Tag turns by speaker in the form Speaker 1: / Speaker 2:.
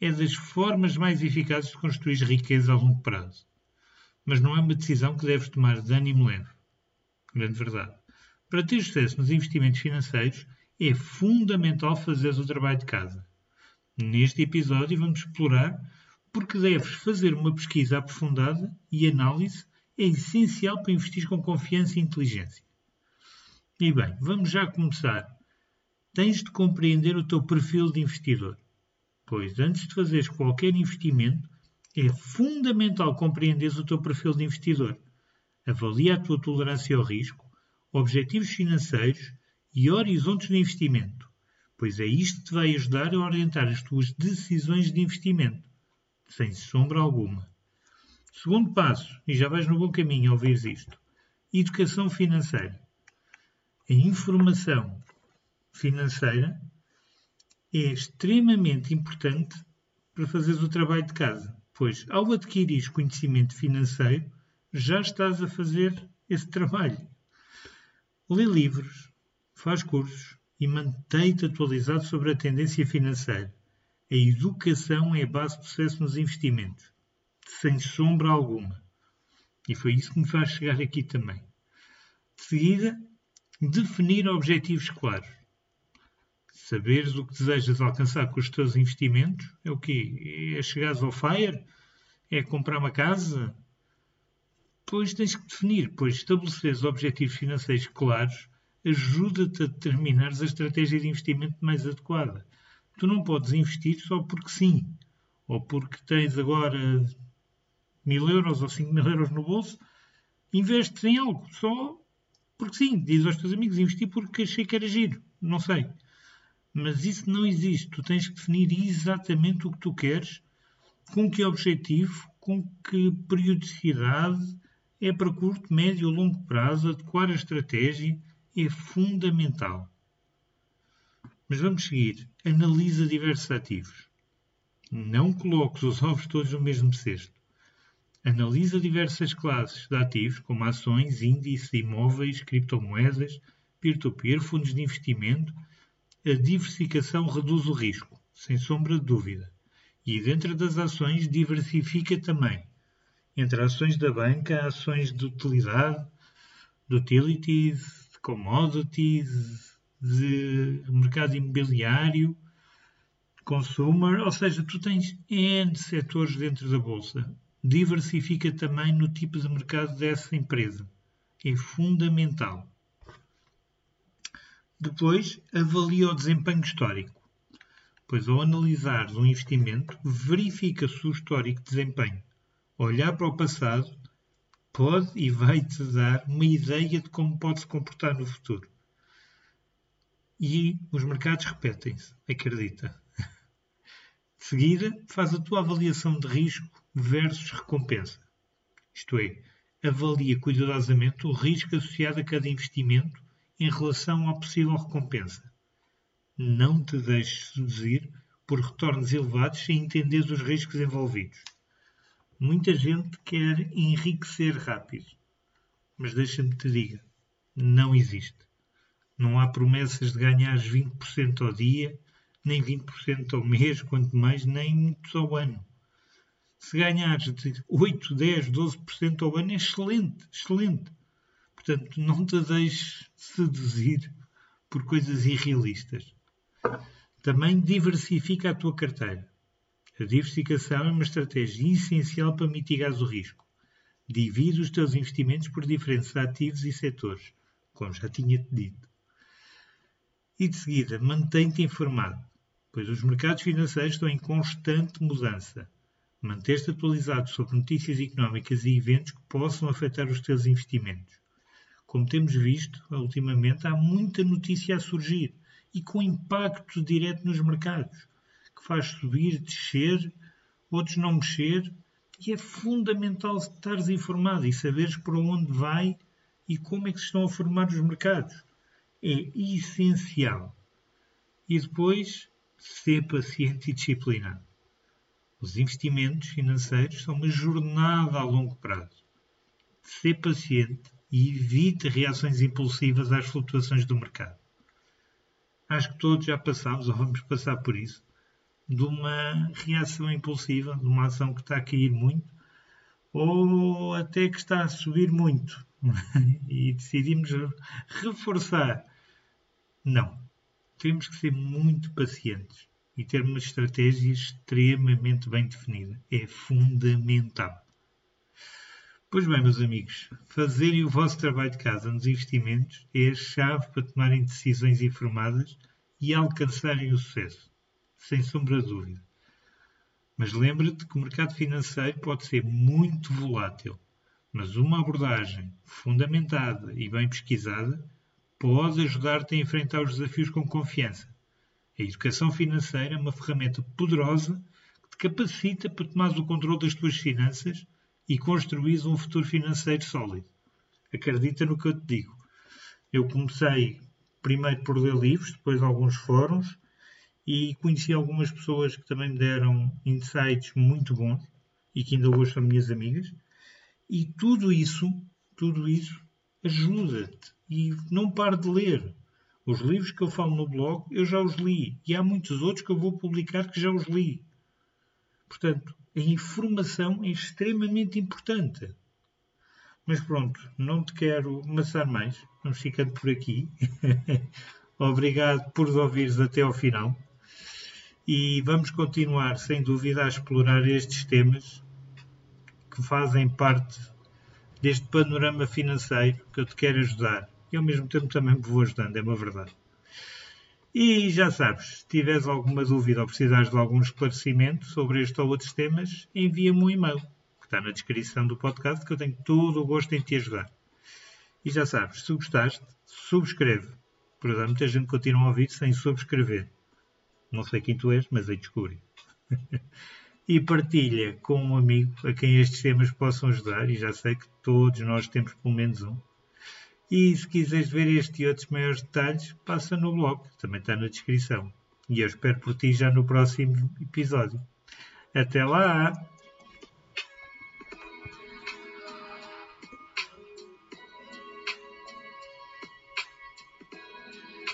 Speaker 1: é das formas mais eficazes de construir riqueza a longo prazo. Mas não é uma decisão que deves tomar de ânimo leve. Grande verdade. Para ter sucesso nos investimentos financeiros, é fundamental fazeres o trabalho de casa. Neste episódio vamos explorar porque deves fazer uma pesquisa aprofundada e análise é essencial para investir com confiança e inteligência. E bem, vamos já começar. Tens de compreender o teu perfil de investidor pois antes de fazeres qualquer investimento, é fundamental compreenderes o teu perfil de investidor. Avalia a tua tolerância ao risco, objetivos financeiros e horizontes de investimento, pois é isto que te vai ajudar a orientar as tuas decisões de investimento, sem sombra alguma. Segundo passo, e já vais no bom caminho ao ouvir isto, educação financeira. A informação financeira é extremamente importante para fazeres o trabalho de casa, pois ao adquirir conhecimento financeiro já estás a fazer esse trabalho. Lê livros, faz cursos e mantém-te atualizado sobre a tendência financeira. A educação é a base de sucesso nos investimentos, sem sombra alguma. E foi isso que me faz chegar aqui também. De seguida, definir objetivos claros. Saberes o que desejas alcançar com os teus investimentos é o quê? É chegares ao FIRE? É comprar uma casa? Pois tens que definir, pois estabeleceres objetivos financeiros claros ajuda-te a determinar a estratégia de investimento mais adequada. Tu não podes investir só porque sim, ou porque tens agora mil euros ou cinco mil euros no bolso, investes em algo só porque sim. Diz aos teus amigos, investi porque achei que era giro. Não sei. Mas isso não existe. Tu tens que definir exatamente o que tu queres, com que objetivo, com que periodicidade, é para curto, médio ou longo prazo, adequar a estratégia é fundamental. Mas vamos seguir. Analisa diversos ativos. Não coloques os ovos todos no mesmo cesto. Analisa diversas classes de ativos, como ações, índices, imóveis, criptomoedas, peer-to-peer, -peer, fundos de investimento a diversificação reduz o risco, sem sombra de dúvida. E dentro das ações, diversifica também. Entre ações da banca, ações de utilidade, de utilities, de commodities, de mercado imobiliário, consumer, ou seja, tu tens N setores dentro da bolsa. Diversifica também no tipo de mercado dessa empresa. É fundamental. Depois, avalia o desempenho histórico, pois ao analisar um investimento, verifica-se o histórico de desempenho. Olhar para o passado pode e vai-te dar uma ideia de como pode se comportar no futuro. E os mercados repetem-se, acredita. De seguida, faz a tua avaliação de risco versus recompensa. Isto é, avalia cuidadosamente o risco associado a cada investimento em relação à possível recompensa. Não te deixes seduzir por retornos elevados sem entender os riscos envolvidos. Muita gente quer enriquecer rápido, mas deixa-me te diga, não existe. Não há promessas de ganhares 20% ao dia, nem 20% ao mês, quanto mais, nem muito ao ano. Se ganhares de 8, 10, 12% ao ano é excelente, excelente. Portanto, não te deixes seduzir por coisas irrealistas. Também diversifica a tua carteira. A diversificação é uma estratégia essencial para mitigar o risco. Divide os teus investimentos por diferentes ativos e setores, como já tinha-te dito. E de seguida, mantém-te informado, pois os mercados financeiros estão em constante mudança. Manter-te atualizado sobre notícias económicas e eventos que possam afetar os teus investimentos. Como temos visto, ultimamente há muita notícia a surgir e com impacto direto nos mercados, que faz subir, descer, outros não mexer. E é fundamental estares informado e saberes para onde vai e como é que se estão a formar os mercados. É essencial. E depois, ser paciente e disciplinado. Os investimentos financeiros são uma jornada a longo prazo. Ser paciente e evite reações impulsivas às flutuações do mercado. Acho que todos já passámos ou vamos passar por isso de uma reação impulsiva, de uma ação que está a cair muito ou até que está a subir muito e decidimos reforçar. Não. Temos que ser muito pacientes e ter uma estratégia extremamente bem definida. É fundamental. Pois bem, meus amigos, fazerem o vosso trabalho de casa nos investimentos é a chave para tomarem decisões informadas e alcançarem o sucesso, sem sombra de dúvida. Mas lembre-te que o mercado financeiro pode ser muito volátil, mas uma abordagem fundamentada e bem pesquisada pode ajudar-te a enfrentar os desafios com confiança. A educação financeira é uma ferramenta poderosa que te capacita para tomar o controle das tuas finanças e construís um futuro financeiro sólido. Acredita no que eu te digo. Eu comecei primeiro por ler livros, depois alguns fóruns e conheci algumas pessoas que também me deram insights muito bons e que ainda hoje são minhas amigas. E tudo isso, tudo isso ajuda-te e não pare de ler. Os livros que eu falo no blog, eu já os li. E há muitos outros que eu vou publicar que já os li. Portanto, a informação é extremamente importante. Mas pronto, não te quero amassar mais. Vamos ficando por aqui. Obrigado por ouvires até ao final. E vamos continuar, sem dúvida, a explorar estes temas que fazem parte deste panorama financeiro que eu te quero ajudar. E ao mesmo tempo também me vou ajudando, é uma verdade. E já sabes, se tiveres alguma dúvida ou precisares de algum esclarecimento sobre este ou outros temas, envia-me um e-mail, que está na descrição do podcast, que eu tenho todo o gosto em te ajudar. E já sabes, se gostaste, subscreve. Por exemplo, muita gente continua a ouvir sem subscrever. Não sei quem tu és, mas aí descobri. e partilha com um amigo a quem estes temas possam ajudar, e já sei que todos nós temos pelo menos um e se quiseres ver este e outros maiores detalhes, passa no blog, também está na descrição. E eu espero por ti já no próximo episódio. Até lá!